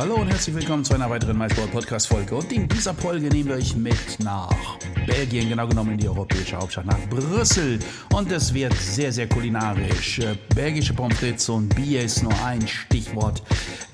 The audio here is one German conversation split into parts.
Hallo und herzlich willkommen zu einer weiteren MySport Podcast Folge. Und in dieser Folge nehmen wir euch mit nach Belgien, genau genommen in die europäische Hauptstadt, nach Brüssel. Und es wird sehr, sehr kulinarisch. Äh, belgische Pommes und Bier ist nur ein Stichwort,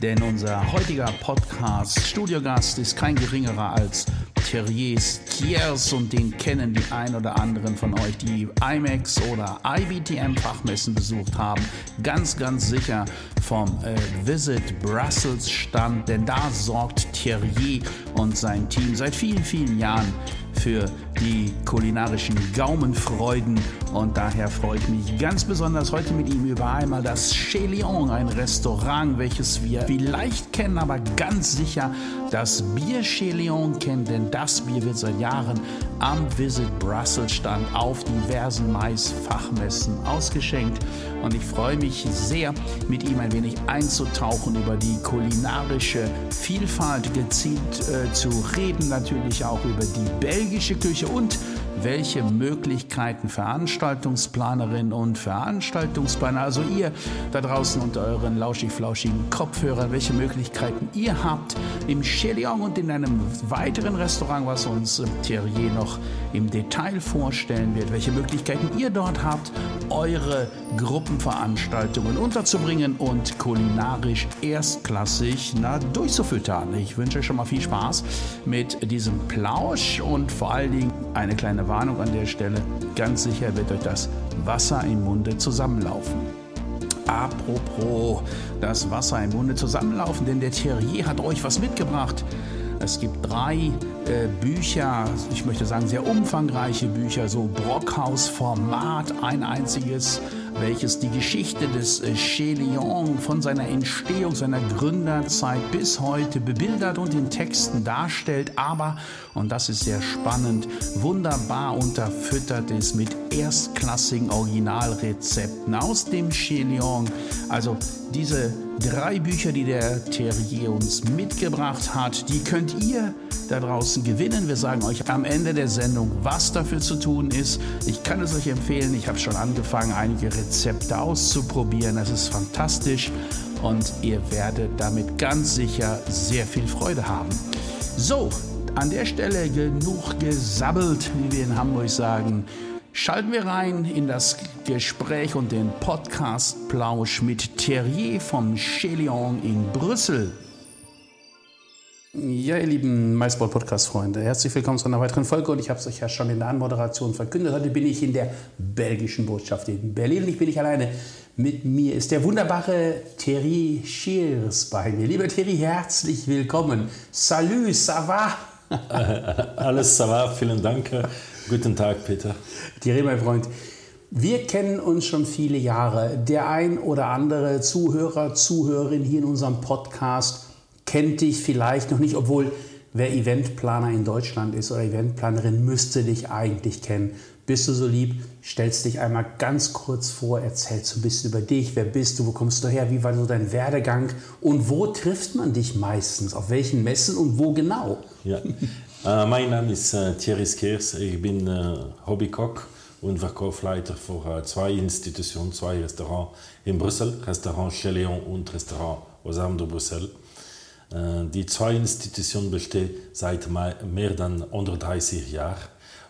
denn unser heutiger Podcast-Studiogast ist kein geringerer als Thierry's Kiers und den kennen die ein oder anderen von euch, die IMAX oder IBTM Fachmessen besucht haben. Ganz, ganz sicher vom äh, Visit Brussels Stand, denn da sorgt Thierry und sein Team seit vielen, vielen Jahren für die kulinarischen Gaumenfreuden. Und daher freue ich mich ganz besonders heute mit ihm über einmal das Chez Lyon, ein Restaurant, welches wir vielleicht kennen, aber ganz sicher das Bier Chez Lyon kennen, denn das Bier wird seit Jahren am Visit Brussels Stand auf diversen Mais-Fachmessen ausgeschenkt. Und ich freue mich sehr, mit ihm ein wenig einzutauchen über die kulinarische Vielfalt gezielt äh, zu reden, natürlich auch über die belgische Küche und welche Möglichkeiten Veranstaltungsplanerinnen und Veranstaltungsplaner, also ihr da draußen unter euren lauschig-flauschigen Kopfhörern, welche Möglichkeiten ihr habt im Chelion und in einem weiteren Restaurant, was uns Thierry noch im Detail vorstellen wird, welche Möglichkeiten ihr dort habt, eure Gruppenveranstaltungen unterzubringen und kulinarisch erstklassig na, durchzufüttern. Ich wünsche euch schon mal viel Spaß mit diesem Plausch und vor allen Dingen eine kleine Warnung an der Stelle. Ganz sicher wird euch das Wasser im Munde zusammenlaufen. Apropos das Wasser im Munde zusammenlaufen, denn der Thierry hat euch was mitgebracht. Es gibt drei äh, Bücher, ich möchte sagen sehr umfangreiche Bücher, so Brockhaus-Format, ein einziges welches die Geschichte des äh, Chez Lyon von seiner Entstehung, seiner Gründerzeit bis heute bebildert und in Texten darstellt, aber, und das ist sehr spannend, wunderbar unterfüttert ist mit erstklassigen Originalrezepten aus dem Chez Lyon. Also diese drei Bücher, die der Terrier uns mitgebracht hat, die könnt ihr da draußen gewinnen. Wir sagen euch am Ende der Sendung, was dafür zu tun ist. Ich kann es euch empfehlen. Ich habe schon angefangen, einige Rezepte auszuprobieren. Das ist fantastisch und ihr werdet damit ganz sicher sehr viel Freude haben. So, an der Stelle genug gesabbelt, wie wir in Hamburg sagen. Schalten wir rein in das Gespräch und den Podcast-Plausch mit Thierry vom Chelion in Brüssel. Ja, ihr lieben MySport Podcast-Freunde, herzlich willkommen zu einer weiteren Folge und ich habe es euch ja schon in der Anmoderation verkündet. Heute bin ich in der belgischen Botschaft in Berlin und ich bin nicht alleine. Mit mir ist der wunderbare Thierry Schiers bei mir. Lieber Thierry, herzlich willkommen. Salut, ça va? Alles ça va, vielen Dank. Guten Tag, Peter. Thierry, mein Freund. Wir kennen uns schon viele Jahre. Der ein oder andere Zuhörer, Zuhörerin hier in unserem Podcast kennt dich vielleicht noch nicht, obwohl wer Eventplaner in Deutschland ist oder Eventplanerin, müsste dich eigentlich kennen. Bist du so lieb, stellst dich einmal ganz kurz vor, erzählst so ein bisschen über dich, wer bist du, wo kommst du her, wie war so dein Werdegang und wo trifft man dich meistens, auf welchen Messen und wo genau? Ja. äh, mein Name ist äh, Thierry Skers, ich bin äh, Hobbykoch und Verkaufsleiter für zwei Institutionen, zwei Restaurants in Brüssel, Restaurant Chez Léon und Restaurant Osam de Brüssel. Die zwei Institutionen bestehen seit mehr als 130 Jahren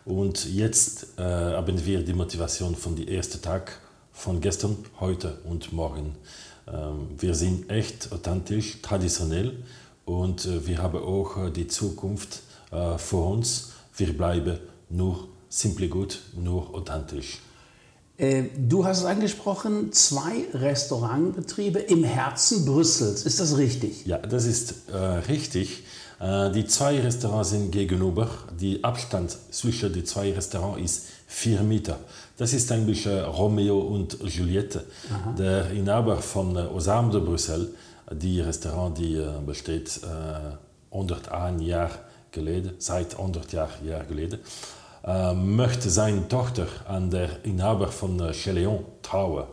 und jetzt haben wir die Motivation von dem ersten Tag von gestern, heute und morgen. Ähm, wir sind echt authentisch, traditionell und wir haben auch die Zukunft vor uns. Wir bleiben nur simply gut, nur authentisch. Äh, du hast es angesprochen, zwei Restaurantbetriebe im Herzen Brüssels. Ist das richtig? Ja, das ist äh, richtig. Äh, die zwei Restaurants sind gegenüber. Der Abstand zwischen den zwei Restaurants ist vier Meter. Das ist eigentlich äh, Romeo und Juliette. Aha. Der Inhaber von äh, Osam de Brüssel, die Restaurant, die äh, besteht 101 Jahre geleden, seit 100 Jahren geleden. äh, möchte seine Tochter an der Inhaber von äh, Cheleon trauen.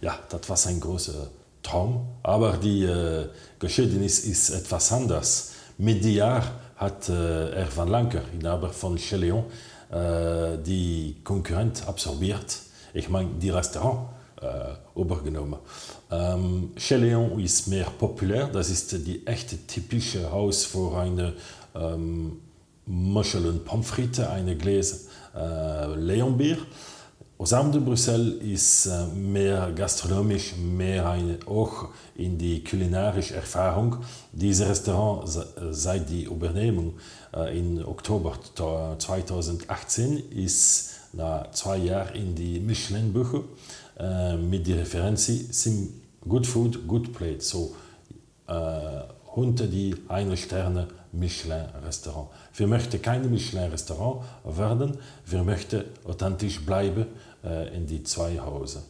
Ja, das war sein großer Traum, aber die äh, Geschehnis ist etwas anders. Mit dem Jahr hat äh, er van Lanker, Inhaber von Cheleon, die Konkurrent absorbiert. Ich meine, die Restaurant äh, übergenommen. Ähm, Cheleon ist mehr populär, das ist die echte typische Haus für eine ähm, Muschel und Pommes frites, eine Gläser äh, Leonbier. Osam de Brüssel ist äh, mehr gastronomisch, mehr eine, auch in die kulinarische Erfahrung. Dieses Restaurant seit die Übernehmung äh, im Oktober 2018 ist nach zwei Jahren in die Michelin-Bücher äh, mit der Referenz Good Food, Good Plate. So äh, unter die eine Sterne Michelin-Restaurant. Wir möchten kein Michelin-Restaurant werden, wir möchten authentisch bleiben äh, in die zwei Häuser.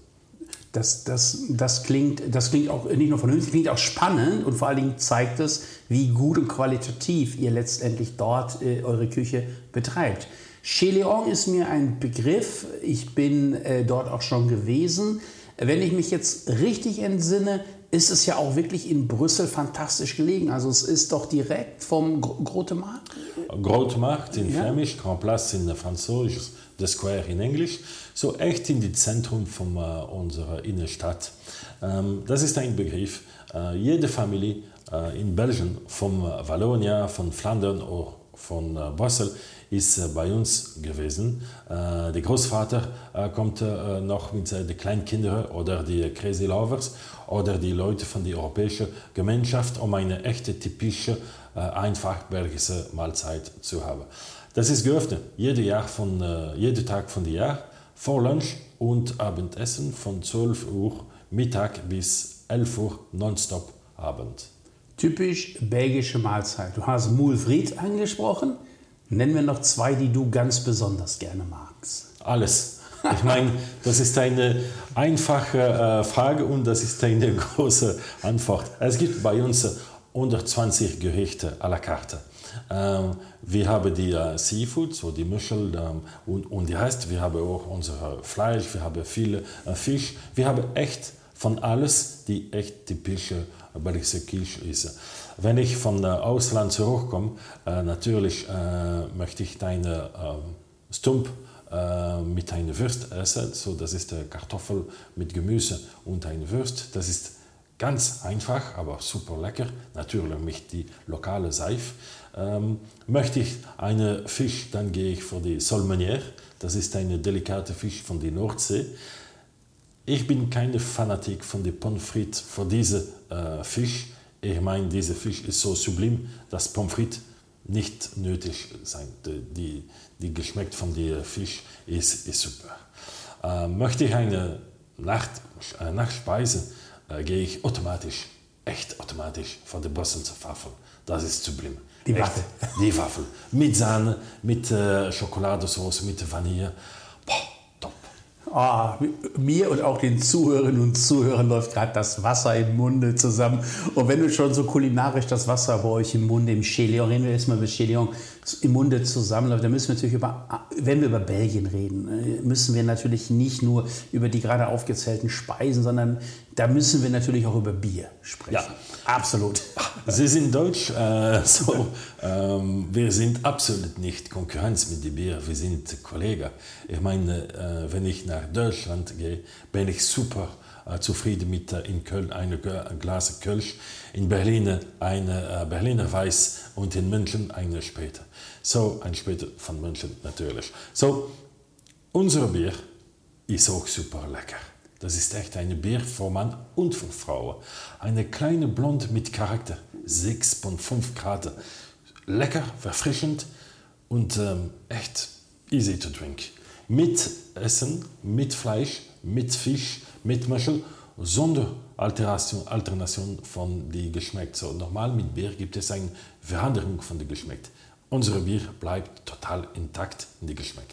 Das, das, das, klingt, das klingt auch nicht nur vernünftig, klingt auch spannend und vor allen Dingen zeigt es, wie gut und qualitativ ihr letztendlich dort äh, eure Küche betreibt. Chez Leon ist mir ein Begriff, ich bin äh, dort auch schon gewesen. Wenn ich mich jetzt richtig entsinne, ist es ja auch wirklich in Brüssel fantastisch gelegen. Also es ist doch direkt vom Grote Markt. Grote Markt in ja. Flämisch, Grand Place in Französisch, The Square in Englisch. So echt in die Zentrum von äh, unserer Innenstadt. Ähm, das ist ein Begriff. Äh, jede Familie äh, in Belgien, von Wallonia, von Flandern oder von äh, Brüssel, ist äh, bei uns gewesen. Äh, der Großvater kommt noch mit den Kleinkindern oder die Crazy Lovers oder die Leute von der europäischen Gemeinschaft, um eine echte, typische, einfach belgische Mahlzeit zu haben. Das ist geöffnet, jeden, Jahr von, jeden Tag von dem Jahr vor Lunch und Abendessen von 12 Uhr Mittag bis 11 Uhr nonstop Abend. Typisch belgische Mahlzeit. Du hast Moulfried angesprochen. Nennen wir noch zwei, die du ganz besonders gerne magst. Alles. Ich meine, das ist eine einfache äh, Frage und das ist eine große Antwort. Es gibt bei uns 120 Gerichte à la carte. Ähm, wir haben die äh, Seafood, so die Muschel ähm, und, und die Rest. Wir haben auch unser Fleisch, wir haben viele äh, Fisch. Wir haben echt von alles, die echt typische belgische Küche ist. Wenn ich von äh, Ausland zurückkomme, äh, natürlich äh, möchte ich deine äh, Stump mit einer Würst essen. So, das ist Kartoffel mit Gemüse und eine Würst. Das ist ganz einfach, aber super lecker. Natürlich mit die lokale Seife. Ähm, möchte ich einen Fisch, dann gehe ich für die Solmenière. Das ist eine delikate Fisch von der Nordsee. Ich bin keine Fanatik von der Pommes frites für diese äh, Fisch. Ich meine, dieser Fisch ist so sublim, dass Pommes frites nicht nötig sein. Die, die, Geschmack von der Fisch ist, ist super. Äh, möchte ich eine Nacht, äh, Nachtspeise, äh, gehe ich automatisch, echt automatisch von der Brüsseler Waffel. Das ist sublim. Die Waffel. Die Waffel. Mit Sahne, mit äh, Schokoladensauce, mit Vanille. Oh, mir und auch den Zuhörerinnen und Zuhörern läuft gerade das Wasser im Munde zusammen. Und wenn du schon so kulinarisch das Wasser bei euch im Munde, im Cheleon, reden wir erstmal über Cheleon, im Munde zusammenläuft, dann müssen wir natürlich über, wenn wir über Belgien reden, äh, müssen wir natürlich nicht nur über die gerade aufgezählten Speisen, sondern da müssen wir natürlich auch über Bier sprechen. Ja, absolut. Sie sind deutsch, äh, so, ähm, wir sind absolut nicht Konkurrenz mit dem Bier, wir sind Kollegen. Ich meine, äh, wenn ich nach Deutschland gehe, bin ich super äh, zufrieden mit äh, in Köln ein Glas Kölsch, in Berlin eine äh, Berliner Weiß und in München eine später. So, ein später von München natürlich. So, unser Bier ist auch super lecker. Das ist echt eine Bier für Mann und für Frau. Eine kleine Blonde mit Charakter, 6,5 Grad. Lecker, verfrischend und ähm, echt easy to drink. Mit Essen, mit Fleisch, mit Fisch, mit Muschel, Sonderalteration Alternation von die Geschmack. So, normal mit Bier gibt es eine Veränderung von der Geschmack. Unser Bier bleibt total intakt in die Geschmack.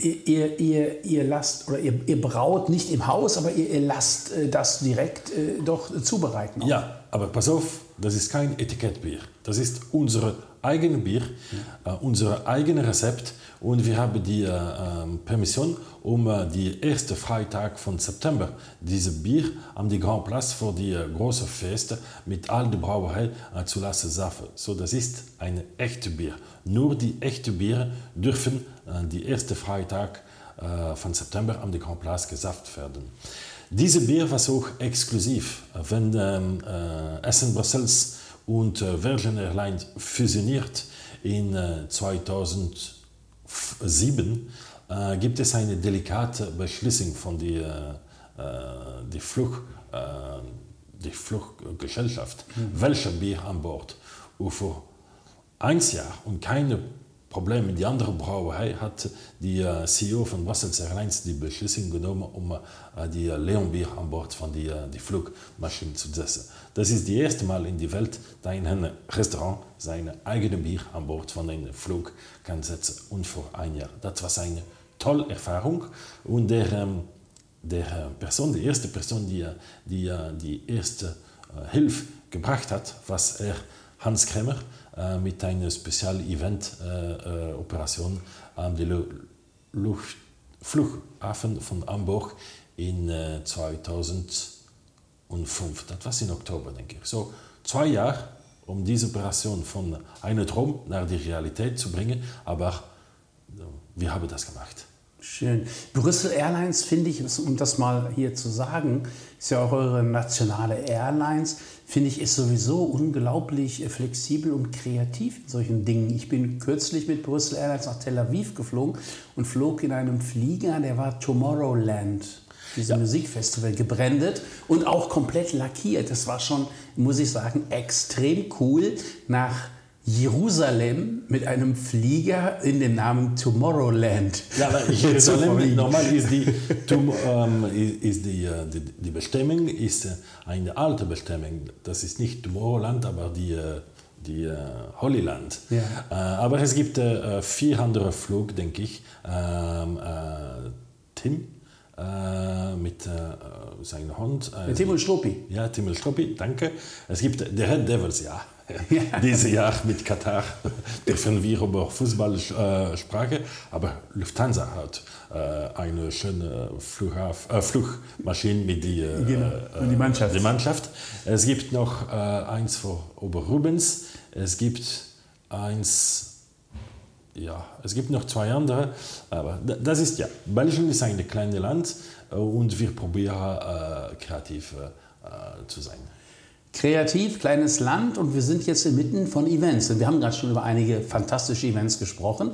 Ihr, ihr, ihr lasst oder ihr, ihr, braut nicht im Haus, aber ihr, ihr lasst äh, das direkt äh, doch zubereiten. Auch. Ja, aber pass auf, Das ist kein Etikettbier. Das ist unser eigenes Bier, äh, unser eigenes Rezept und wir haben die äh, ähm, Permission, um äh, die erste Freitag von September dieses Bier an die Grand Place für die äh, große Feste mit all der Brauerei äh, zu lassen saufen. So, das ist ein echtes Bier. Nur die echten Biere dürfen äh, die erste Freitag äh, von September an die Grand Place gesafft werden. Diese Bier war auch exklusiv. Wenn ähm, äh, Essen Brussels und äh, Virgin Airlines fusioniert in äh, 2007, äh, gibt es eine delikate Beschließung von der äh, die Flug, äh, die Fluggesellschaft, mhm. welcher Bier an Bord. Und vor ein Jahr und keine Problem. Die andere Brauerei hat die äh, CEO von Brussels Airlines die Beschließung genommen, um äh, die Leonbier an Bord von die, äh, die Flugmaschine zu setzen. Das ist das erste Mal in der Welt, dass ein Restaurant sein eigenes Bier an Bord von einem Flug kann setzen und vor ein Jahr. Das war eine tolle Erfahrung und der, ähm, der Person, die erste Person, die die, die erste Hilfe gebracht hat, was er Hans Kremmer, äh, mit einer Spezial-Event-Operation äh, äh, am Luft Flughafen von Hamburg in 2005. Das war in Oktober, denke ich. So zwei Jahre, um diese Operation von einem Traum nach der Realität zu bringen, aber wir haben das gemacht. Schön. Brüssel Airlines finde ich, um das mal hier zu sagen, ist ja auch eure nationale Airlines, finde ich, ist sowieso unglaublich äh, flexibel und kreativ in solchen Dingen. Ich bin kürzlich mit Brüssel Airlines nach Tel Aviv geflogen und flog in einem Flieger, der war Tomorrowland diesem ja. Musikfestival gebrandet und auch komplett lackiert. Das war schon, muss ich sagen, extrem cool. Nach Jerusalem mit einem Flieger in den Namen Tomorrowland. Ja, Jerusalem normal ist die, ähm, ist die, äh, die, die Bestimmung ist äh, eine alte Bestimmung. Das ist nicht Tomorrowland, aber die, äh, die Holy Land. Ja. Uh, aber es gibt uh, vier andere Flüge, denke ich. Ähm, Tim mit seinem Hund. Tim und Struppi. Ja, Tim und Struppi, danke. Es gibt der Red Devils, ja. Ja. Dieses Jahr mit Katar dürfen wir über Fußball äh, sprechen, aber Lufthansa hat äh, eine schöne Flughaf, äh, Flugmaschine mit die, äh, genau. die, Mannschaft. die Mannschaft. Es gibt noch äh, eins für Oberrubens, es gibt eins ja, es gibt noch zwei andere, aber das ist ja, Belgien ist ein kleines Land äh, und wir probieren äh, kreativ äh, zu sein kreativ, kleines Land und wir sind jetzt inmitten von Events. Und wir haben gerade schon über einige fantastische Events gesprochen.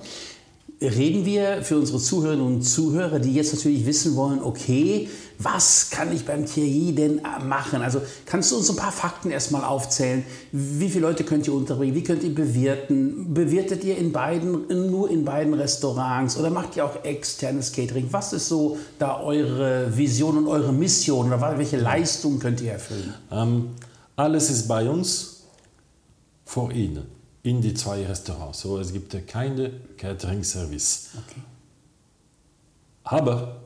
Reden wir für unsere Zuhörerinnen und Zuhörer, die jetzt natürlich wissen wollen, okay, was kann ich beim Thierry denn machen? Also kannst du uns ein paar Fakten erstmal aufzählen? Wie viele Leute könnt ihr unterbringen? Wie könnt ihr bewirten? Bewirtet ihr in beiden, nur in beiden Restaurants oder macht ihr auch externes Catering? Was ist so da eure Vision und eure Mission oder welche Leistungen könnt ihr erfüllen? Ähm alles ist bei uns vor Ihnen, in die zwei Restaurants. So, es gibt keine Catering-Service. Okay. Aber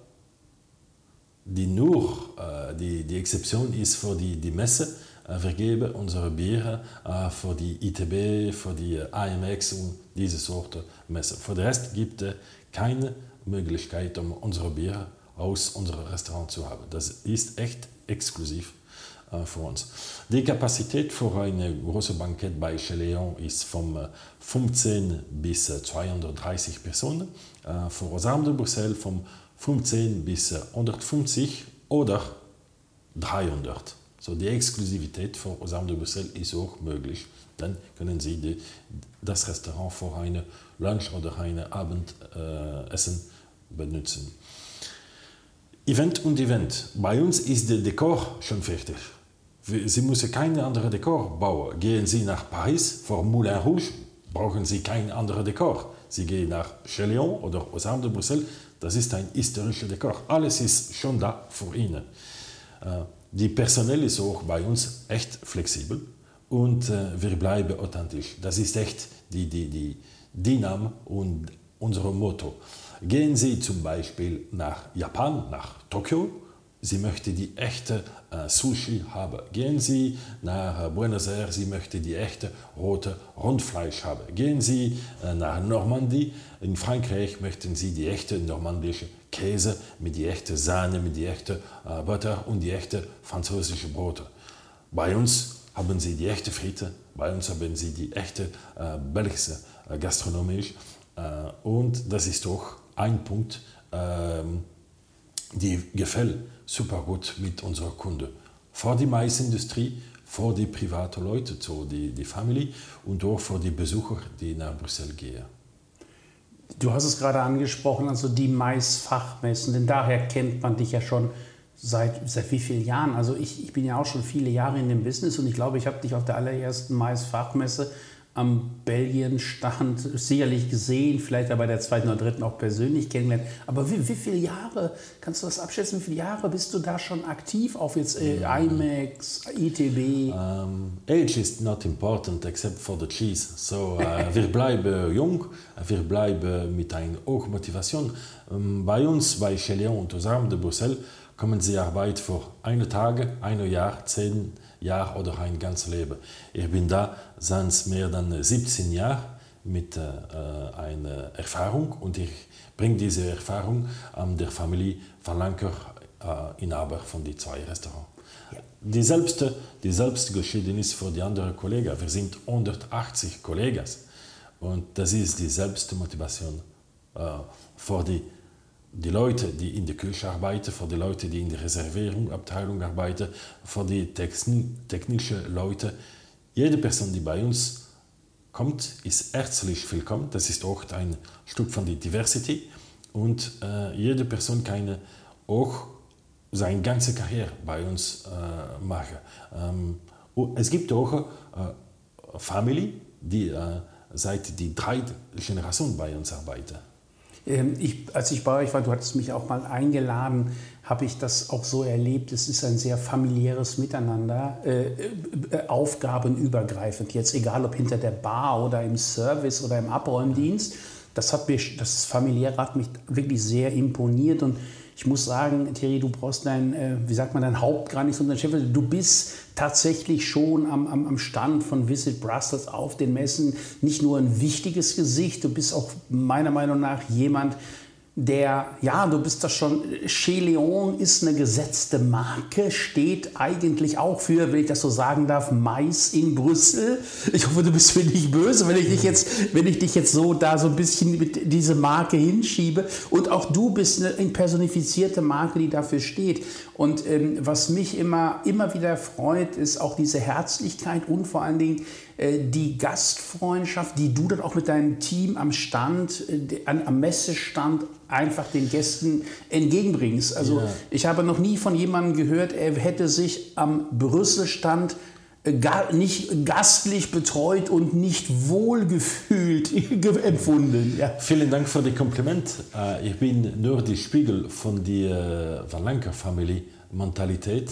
die nur, äh, die, die Exception ist für die, die Messe. Äh, wir geben unsere Biere äh, für die ITB, für die AMX und diese Sorte Messe. Für den Rest gibt es keine Möglichkeit, um unsere Biere aus unserem Restaurant zu haben. Das ist echt exklusiv äh, für uns. Die Kapazität für ein großes Bankett bei Cheleon ist von 15 bis 230 Personen, äh, für Rosam de Bruxelles von 15 bis 150 oder 300. So die Exklusivität für Rosam de Bruxelles ist auch möglich. Dann können Sie die, das Restaurant für ein Lunch oder ein Abendessen äh, benutzen. Event und Event. Bei uns ist der Dekor schon fertig. Sie müssen keine andere Dekor bauen. Gehen Sie nach Paris vor Moulin Rouge, brauchen Sie kein anderes Dekor. Sie gehen nach Chelion oder aus de Bruxelles, das ist ein historischer Dekor. Alles ist schon da für Ihnen. Äh, die Personal ist auch bei uns echt flexibel und äh, wir bleiben authentisch. Das ist echt die, die, die, Name und unser Motto. Gehen Sie zum Beispiel nach Japan, nach Tokio, sie möchte die echte äh, Sushi haben. Gehen Sie nach äh, Buenos Aires, sie möchte die echte rote Rundfleisch haben. Gehen Sie äh, nach Normandie, in Frankreich möchten Sie die echte normandische Käse mit die echte Sahne, mit die echte äh, Butter und die echte französische Brote. Bei uns haben Sie die echte Fritte, bei uns haben Sie die echte äh, belgische äh, Gastronomie äh, und das ist auch ein Punkt, ähm, die gefällt super gut mit unserer Kunde. Vor die Maisindustrie, vor die privaten Leute, so die, die Familie und auch für die Besucher, die nach Brüssel gehen. Du hast es gerade angesprochen, also die Maisfachmessen, denn daher kennt man dich ja schon seit, seit wie vielen Jahren? Also ich, ich bin ja auch schon viele Jahre in dem Business und ich glaube, ich habe dich auf der allerersten Maisfachmesse am Belgien-Stand sicherlich gesehen, vielleicht bei der zweiten oder dritten auch persönlich kennengelernt. Aber wie, wie viele Jahre, kannst du das abschätzen, wie viele Jahre bist du da schon aktiv auf jetzt äh, IMAX, ITB? Um, age is not important except for the cheese. So, uh, wir bleiben jung, wir bleiben mit einer hohen Motivation. Um, bei uns, bei Chelion und Osam de Bruxelles, kommen sie Arbeit für eine Tage, ein Jahr, zehn Jahre Jahr oder ein ganzes Leben. Ich bin da seit mehr als 17 Jahren mit äh, einer Erfahrung und ich bringe diese Erfahrung an der Familie Van Lanker, äh, Inhaber von den zwei Restaurants. Ja. Die selbste, die selbst Geschiedenis für die anderen Kollegen. Wir sind 180 Kollegen und das ist die selbste Motivation äh, für die die Leute, die in der Küche arbeiten, für die Leute, die in der Reservierungsabteilung arbeiten, für die technischen Leute. Jede Person, die bei uns kommt, ist herzlich willkommen. Das ist auch ein Stück von der Diversity. Und äh, jede Person kann auch seine ganze Karriere bei uns äh, machen. Ähm, es gibt auch äh, Familie, die äh, seit die drei Generationen bei uns arbeiten. Ähm, ich, als ich bei euch war, du hattest mich auch mal eingeladen, habe ich das auch so erlebt. Es ist ein sehr familiäres Miteinander, äh, äh, aufgabenübergreifend. Jetzt egal ob hinter der Bar oder im Service oder im Abräumdienst. Das hat mich, das familiäre hat mich wirklich sehr imponiert und ich muss sagen, Thierry, du brauchst dein, äh, wie sagt man, dein Haupt gar nicht, sondern Chef. Du bist tatsächlich schon am, am, am Stand von Visit Brussels auf den Messen nicht nur ein wichtiges Gesicht, du bist auch meiner Meinung nach jemand, der, ja, du bist das schon, Chez Leon ist eine gesetzte Marke, steht eigentlich auch für, wenn ich das so sagen darf, Mais in Brüssel. Ich hoffe, du bist mir nicht böse, wenn ich dich jetzt, wenn ich dich jetzt so da so ein bisschen mit diese Marke hinschiebe. Und auch du bist eine personifizierte Marke, die dafür steht. Und ähm, was mich immer, immer wieder freut, ist auch diese Herzlichkeit und vor allen Dingen äh, die Gastfreundschaft, die du dann auch mit deinem Team am Stand, äh, am Messestand einfach den Gästen entgegenbringst. Also ja. ich habe noch nie von jemandem gehört, er hätte sich am Brüsselstand äh, nicht gastlich betreut und nicht wohlgefühlt empfunden. Ja. Vielen Dank für das Kompliment. Ich bin nur die Spiegel von der Van Lanker Family Mentalität.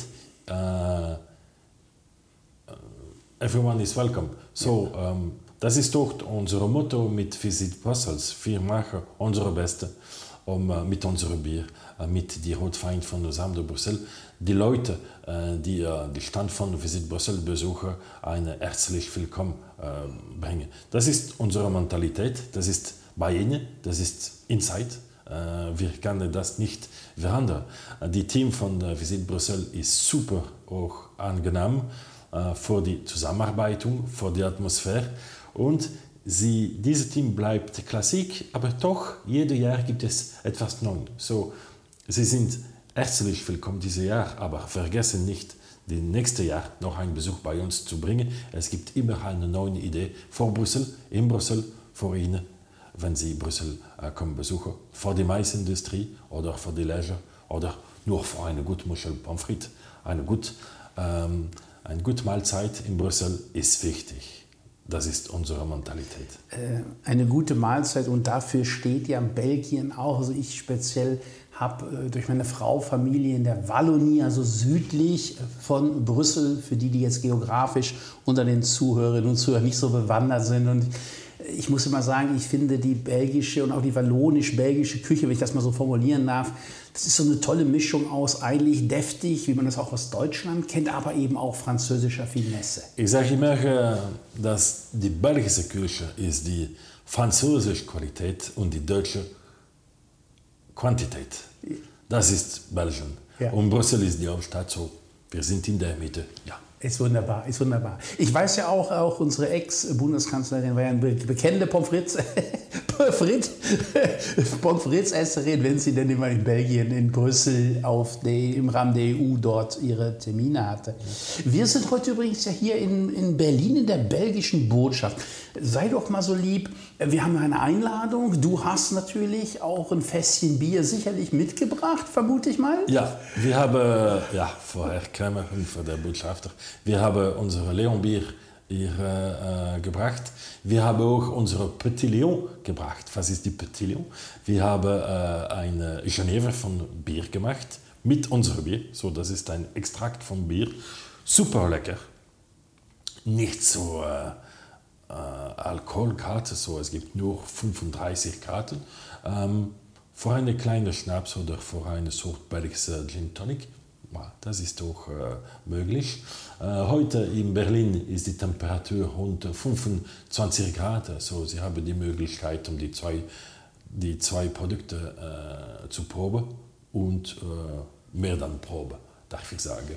Everyone is welcome. So, ähm, das ist doch unser Motto mit Visit Brussels. Wir machen unsere Beste um, äh, mit unserem Bier, äh, mit die Rotfeind von Lausanne de Bruxelles, die Leute, äh, die äh, die Stand von Visit Brussels besuchen, eine herzlich willkommen äh, bringen. Das ist unsere Mentalität, das ist bei ihnen, das ist Inside. Äh, wir können das nicht verändern. Die Team von Visit Brussels ist super auch angenehm für die Zusammenarbeit, für die Atmosphäre und sie, dieses Team bleibt Klassik, aber doch, jedes Jahr gibt es etwas Neues. So, sie sind herzlich willkommen dieses Jahr, aber vergessen nicht, das nächste Jahr noch einen Besuch bei uns zu bringen. Es gibt immer eine neue Idee vor Brüssel, in Brüssel, vor Ihnen, wenn Sie Brüssel äh, kommen besuchen, vor die Maisindustrie oder für die Leisure oder nur für eine gute Muschel Pommes frites. Eine gute, ähm, eine gute Mahlzeit in Brüssel ist wichtig. Das ist unsere Mentalität. Äh, eine gute Mahlzeit und dafür steht ja Belgien auch. Also ich speziell habe äh, durch meine Frau Familie in der Wallonie, also südlich von Brüssel, für die, die jetzt geografisch unter den Zuhörerinnen und Zuhörern nicht so bewandert sind. Und ich muss immer sagen, ich finde die belgische und auch die wallonisch-belgische Küche, wenn ich das mal so formulieren darf, das ist so eine tolle Mischung aus eigentlich deftig, wie man das auch aus Deutschland kennt, aber eben auch französischer Finesse. Ich sage immer, äh, dass die belgische Küche ist die französische Qualität und die deutsche Quantität. Das ist Belgien. Ja. Und Brüssel ist die Hauptstadt so. Wir sind in der Mitte. Ja. Ist wunderbar, ist wunderbar. Ich weiß ja auch, auch unsere Ex-Bundeskanzlerin war ja eine bekennende Pommes frites, Pommes frites Esserin, wenn sie denn immer in Belgien, in Brüssel auf die, im Rahmen der EU dort ihre Termine hatte. Wir sind heute übrigens ja hier in, in Berlin in der belgischen Botschaft. Sei doch mal so lieb, wir haben eine Einladung. Du hast natürlich auch ein Fässchen Bier sicherlich mitgebracht, vermute ich mal. Ja, wir haben, ja, vorher Kremmer von der Botschafter, wir haben unser Leonbier hier äh, gebracht. Wir haben auch unsere Petit Lion gebracht. Was ist die Petit Lion? Wir haben äh, eine Geneve von Bier gemacht mit unserem Bier. So, das ist ein Extrakt von Bier. Super lecker. Nicht so äh, äh, Alkoholkarte, so es gibt nur 35 Karten. Ähm, für eine kleine Schnaps oder für eine Sort belgische Gin Tonic. Das ist auch äh, möglich. Äh, heute in Berlin ist die Temperatur unter 25 Grad, so Sie haben die Möglichkeit, um die zwei, die zwei Produkte äh, zu proben und äh, mehr dann proben, darf ich sagen.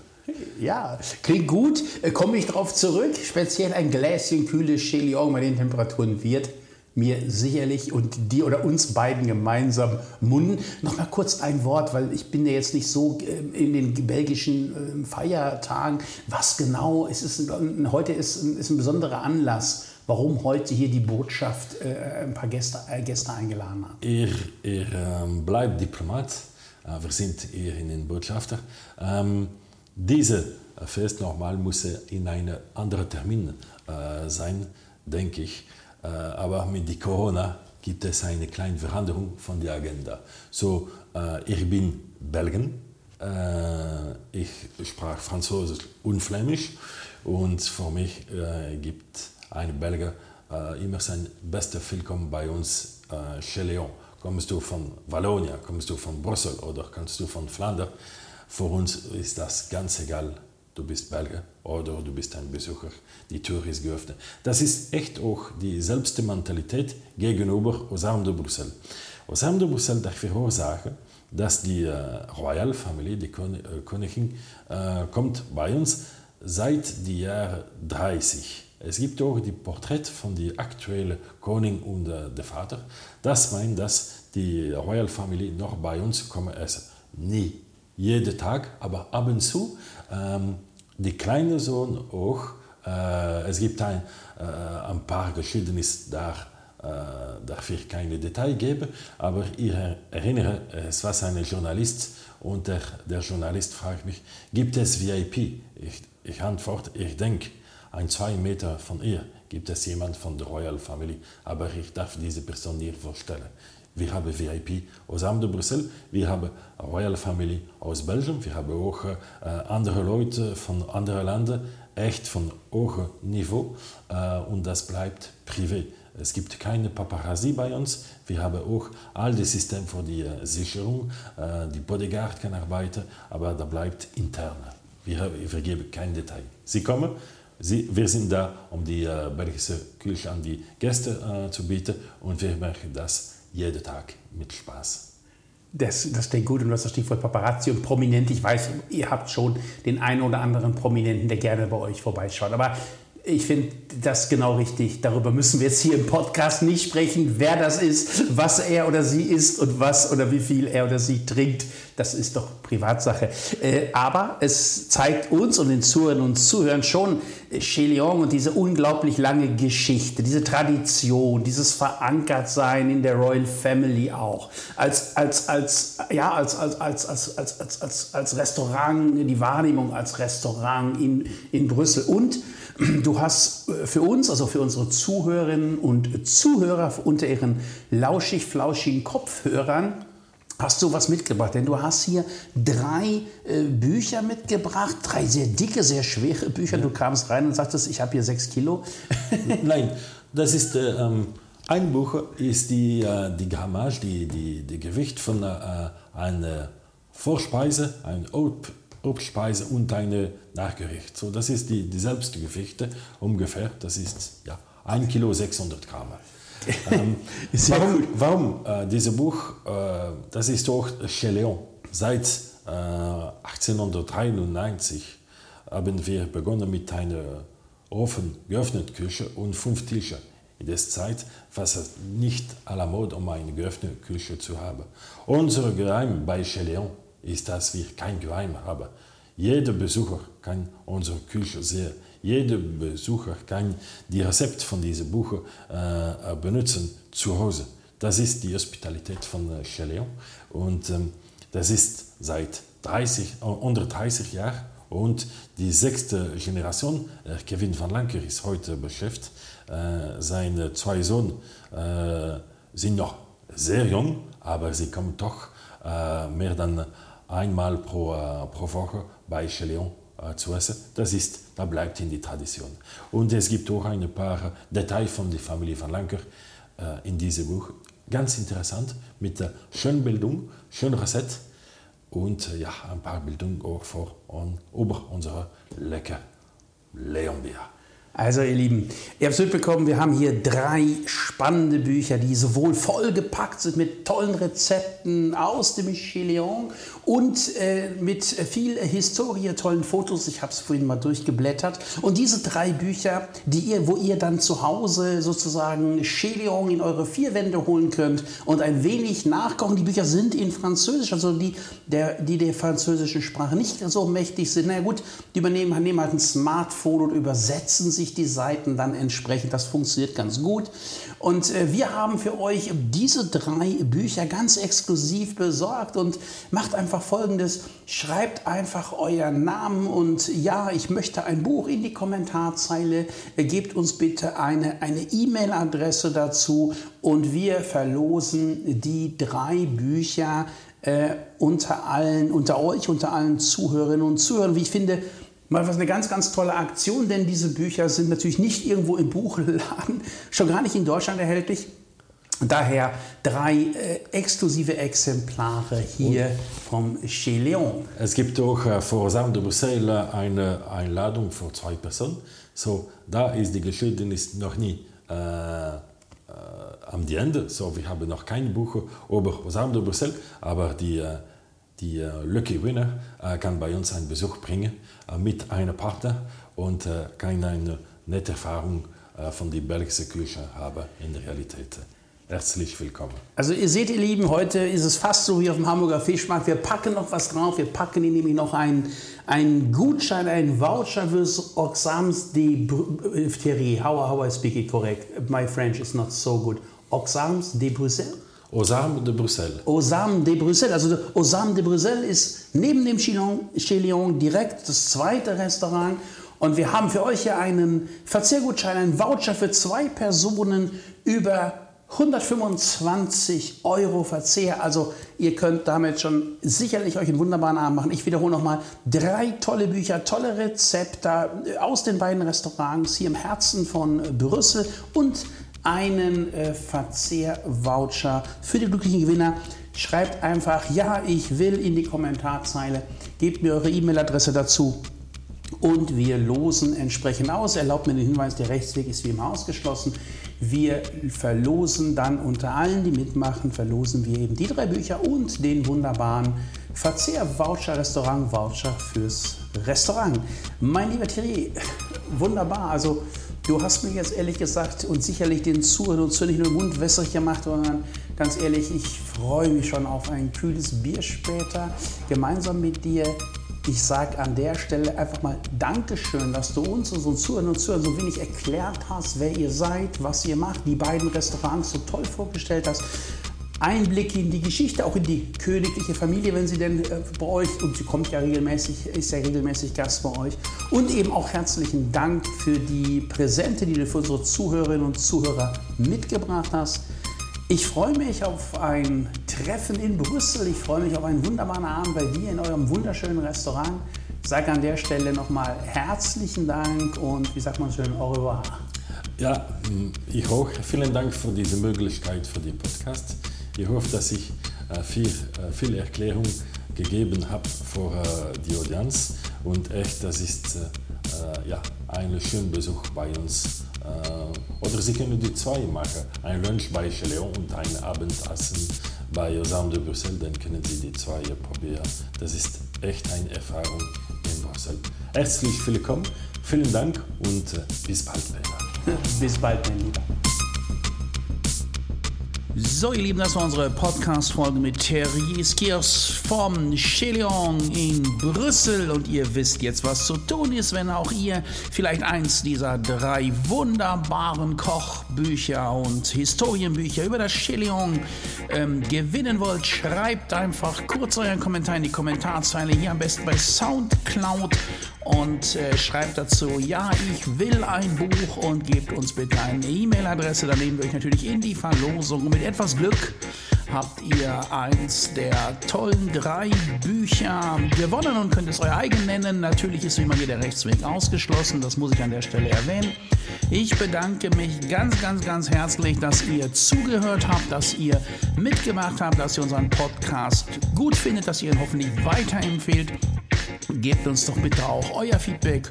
Ja, klingt gut. Äh, komme ich darauf zurück. Speziell ein Gläschen kühles Chilion bei den Temperaturen wird mir sicherlich und dir oder uns beiden gemeinsam munden. Noch mal kurz ein Wort, weil ich bin ja jetzt nicht so äh, in den belgischen äh, Feiertagen. Was genau? Es ist heute ist, ist ein besonderer Anlass warum heute hier die Botschaft äh, ein paar Gäste, äh, Gäste eingeladen hat. Ich, ich ähm, bleibe Diplomat. Äh, wir sind hier in den Botschafter. Ähm, diese Fest nochmal muss in einem anderen Termin äh, sein, denke ich. Äh, aber mit die Corona gibt es eine kleine Veränderung von der Agenda. So, äh, ich bin Belgen, äh, ich sprach Französisch und Flämisch und für mich gibt ein Belgier immer sein bestes Willkommen bei uns äh, chez Léon. Kommst du von Wallonia, kommst du von Brüssel oder kommst du von Flandern? Für uns ist das ganz egal, du bist Belgier oder du bist ein Besucher, die Tür ist geöffnet. Das ist echt auch die selbste Mentalität gegenüber Osam de Bruxelles. Osam de Bruxelles darf sagen, dass die äh, Royal Family, die Kön äh, Königin, äh, kommt bei uns seit dem Jahr 30. Es gibt auch die Porträt von der aktuellen König und äh, der Vater. Das meint, dass die Royal Family noch bei uns kommen essen. Nie jeden Tag, aber ab und zu. Ähm, die kleine Sohn auch. Äh, es gibt ein, äh, ein paar Geschehnisse da, äh, darf ich keine Details geben, aber ich erinnere, es war ein Journalist und der, der Journalist fragt mich, gibt es VIP? Ich, ich antworte, ich denke, ein zwei Meter von ihr gibt es jemand von der Royal Family, aber ich darf diese Person nicht vorstellen. Wir haben VIP aus Am de Brüssel, wir haben Royal Family aus Belgien, wir haben auch äh, andere Leute von anderen Ländern, echt von hohem Niveau äh, und das bleibt privé. Es gibt keine Paparazzi bei uns. Wir haben auch all das System für die äh, Sicherung. Die Bodyguard kann arbeiten, aber da bleibt intern. Wir, wir geben kein Detail. Sie kommen, Sie, wir sind da, um die belgische Küche an die Gäste äh, zu bieten und wir machen das jeden Tag mit Spaß. Das, das klingt gut und du hast das Stichwort Paparazzi und Prominent. Ich weiß, ihr habt schon den einen oder anderen Prominenten, der gerne bei euch vorbeischaut. Aber ich finde das genau richtig. Darüber müssen wir jetzt hier im Podcast nicht sprechen, wer das ist, was er oder sie ist und was oder wie viel er oder sie trinkt. Das ist doch Privatsache. Äh, aber es zeigt uns und den Zuhörern und Zuhörern schon äh, Chelion und diese unglaublich lange Geschichte, diese Tradition, dieses Verankertsein in der Royal Family auch. Als, als, als, ja, als, als, als, als, als, als, als Restaurant, die Wahrnehmung als Restaurant in, in Brüssel. Und Du hast äh, für uns, also für unsere Zuhörerinnen und Zuhörer unter ihren lauschig-flauschigen Kopfhörern, hast du was mitgebracht. Denn du hast hier drei äh, Bücher mitgebracht, drei sehr dicke, sehr schwere Bücher. Ja. Du kamst rein und sagtest, ich habe hier sechs Kilo. Nein, Das ist äh, ähm, ein Buch ist die, äh, die Grammage, die, die, die Gewicht von äh, einer Vorspeise, eine Obstspeise und eine Nachgericht. So, das ist die, die Selbstgewichte ungefähr. Das ist ja, 1 Kilo 600 Gramm. ähm, warum warum äh, dieses Buch, äh, das ist auch Cheleon. Seit äh, 1893 haben wir begonnen mit einer offen geöffneten Küche und fünf Tische. In der Zeit war es nicht à la mode, um eine geöffnete Küche zu haben. Unser Geheim bei Cheleon ist, dass wir kein Geheim haben. Jeder Besucher kann unsere Küche sehen. Jeder Besucher kann die Rezepte von diesem Buch äh, benutzen zu Hause. Das ist die Hospitalität von äh, und ähm, das ist seit 30, äh, unter 30 Jahren und die sechste Generation, äh, Kevin van Lanker ist heute beschäftigt. Äh, seine zwei Söhne äh, sind noch sehr jung, aber sie kommen doch äh, mehr als einmal pro, äh, pro Woche bei Chaleon äh, zu essen. Das ist, da bleibt in die Tradition. Und es gibt auch ein paar Details von der Familie von Lanker äh, in diesem Buch. Ganz interessant, mit der schönen Bildung, schönen Rezept und äh, ja, ein paar Bildungen auch vor und über unsere lecker Leonbier. Also ihr Lieben, ihr habt es mitbekommen, wir haben hier drei spannende Bücher, die sowohl vollgepackt sind mit tollen Rezepten aus dem Chilion und äh, mit viel Historie, tollen Fotos. Ich habe es vorhin mal durchgeblättert. Und diese drei Bücher, die ihr, wo ihr dann zu Hause sozusagen Chilion in eure vier Wände holen könnt und ein wenig nachkochen. Die Bücher sind in Französisch, also die der, die der französischen Sprache nicht so mächtig sind. Na gut, die übernehmen, nehmen halt ein Smartphone und übersetzen sich sich die Seiten dann entsprechend. Das funktioniert ganz gut. Und äh, wir haben für euch diese drei Bücher ganz exklusiv besorgt und macht einfach folgendes. Schreibt einfach euren Namen und ja, ich möchte ein Buch in die Kommentarzeile. Gebt uns bitte eine E-Mail-Adresse dazu und wir verlosen die drei Bücher äh, unter allen, unter euch, unter allen Zuhörerinnen und Zuhörern. Wie ich finde, Mal was eine ganz, ganz tolle Aktion, denn diese Bücher sind natürlich nicht irgendwo im Buchladen, schon gar nicht in Deutschland erhältlich. Daher drei äh, exklusive Exemplare hier Und vom Chez Léon. Es gibt auch äh, vor Sam de Bruxelles eine Einladung für zwei Personen. So, da ist die Geschiedenis noch nie äh, äh, am Ende. So, wir haben noch kein Buch über Sam de Bruxelles, aber die äh, die äh, Lucky Winner kann bei uns einen Besuch bringen mit einem Partner und kann eine nette Erfahrung von der belgischen Küche haben in der Realität. Herzlich willkommen. Also ihr seht, ihr Lieben, heute ist es fast so wie auf dem Hamburger Fischmarkt. Wir packen noch was drauf. Wir packen Ihnen nämlich noch einen, einen Gutschein, einen Voucher fürs Oxams de Thierry. How, how I speak it correct? My French is not so good. Oxams de Bruxelles? Osam de Bruxelles. Osam de Bruxelles. Also Osam de Bruxelles ist neben dem Chilion direkt das zweite Restaurant. Und wir haben für euch hier einen Verzehrgutschein, einen Voucher für zwei Personen über 125 Euro Verzehr. Also ihr könnt damit schon sicherlich euch einen wunderbaren Abend machen. Ich wiederhole nochmal, drei tolle Bücher, tolle Rezepte aus den beiden Restaurants hier im Herzen von Brüssel und einen äh, Verzehr-Voucher für die glücklichen Gewinner. Schreibt einfach, ja, ich will in die Kommentarzeile. Gebt mir eure E-Mail-Adresse dazu und wir losen entsprechend aus. Erlaubt mir den Hinweis, der Rechtsweg ist wie immer ausgeschlossen. Wir verlosen dann unter allen, die mitmachen, verlosen wir eben die drei Bücher und den wunderbaren Verzehr-Voucher, Restaurant-Voucher fürs Restaurant. Mein lieber Thierry, wunderbar. Also Du hast mir jetzt ehrlich gesagt und sicherlich den Zuhörern und Zuhörern nicht nur den Mund wässrig gemacht, sondern ganz ehrlich, ich freue mich schon auf ein kühles Bier später gemeinsam mit dir. Ich sage an der Stelle einfach mal Dankeschön, dass du uns, unseren Zuhörern und Zuhörern, so wenig erklärt hast, wer ihr seid, was ihr macht, die beiden Restaurants so toll vorgestellt hast. Einblick in die Geschichte, auch in die königliche Familie, wenn sie denn äh, bei euch, und sie kommt ja regelmäßig, ist ja regelmäßig Gast bei euch. Und eben auch herzlichen Dank für die Präsente, die du für unsere Zuhörerinnen und Zuhörer mitgebracht hast. Ich freue mich auf ein Treffen in Brüssel. Ich freue mich auf einen wunderbaren Abend bei dir in eurem wunderschönen Restaurant. Sage an der Stelle nochmal herzlichen Dank und wie sagt man schön, au revoir. Ja, ich auch. Vielen Dank für diese Möglichkeit für den Podcast. Ich hoffe, dass ich äh, viel, äh, viel Erklärung gegeben habe für äh, die Audienz und echt, das ist ja, ein schöner Besuch bei uns. Oder Sie können die zwei machen, ein Lunch bei Chaleon und ein Abendessen bei Osam de Brüssel, dann können Sie die zwei probieren. Das ist echt eine Erfahrung in Brüssel. Herzlich willkommen, vielen Dank und bis bald, Bella. bis bald, mein Lieber. So, ihr Lieben, das war unsere Podcast-Folge mit Thierry Skiers vom Cheleon in Brüssel. Und ihr wisst jetzt, was zu tun ist, wenn auch ihr vielleicht eins dieser drei wunderbaren Kochbücher und Historienbücher über das Cheleon ähm, gewinnen wollt. Schreibt einfach kurz euren Kommentar in die Kommentarzeile hier am besten bei Soundcloud und äh, schreibt dazu, ja, ich will ein Buch und gebt uns bitte eine E-Mail-Adresse. Dann nehmen wir euch natürlich in die Verlosung. Und mit etwas Glück habt ihr eins der tollen drei Bücher gewonnen und könnt es euer eigen nennen. Natürlich ist wie immer hier der Rechtsweg ausgeschlossen, das muss ich an der Stelle erwähnen. Ich bedanke mich ganz, ganz, ganz herzlich, dass ihr zugehört habt, dass ihr mitgemacht habt, dass ihr unseren Podcast gut findet, dass ihr ihn hoffentlich weiterempfehlt. Gebt uns doch bitte auch euer Feedback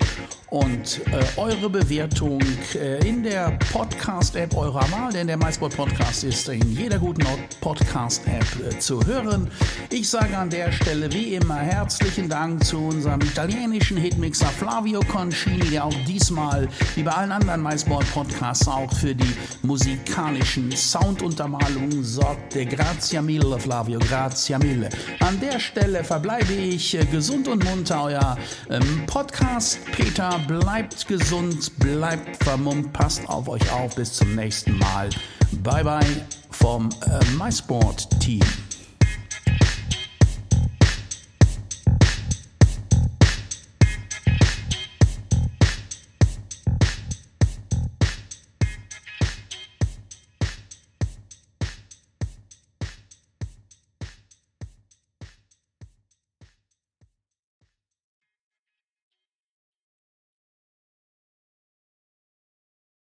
und äh, eure Bewertung äh, in der Podcast-App eurer Wahl, denn der MySport Podcast ist in jeder guten Podcast-App äh, zu hören. Ich sage an der Stelle wie immer herzlichen Dank zu unserem italienischen Hitmixer Flavio Concini, der auch diesmal, wie bei allen anderen MySport Podcasts, auch für die musikalischen Sounduntermalungen sorgte. Grazie mille, Flavio, grazie mille. An der Stelle verbleibe ich äh, gesund und munter, euer ähm, Podcast Peter bleibt gesund, bleibt vermummt, passt auf euch auf. Bis zum nächsten Mal. Bye bye vom äh, MySport Team.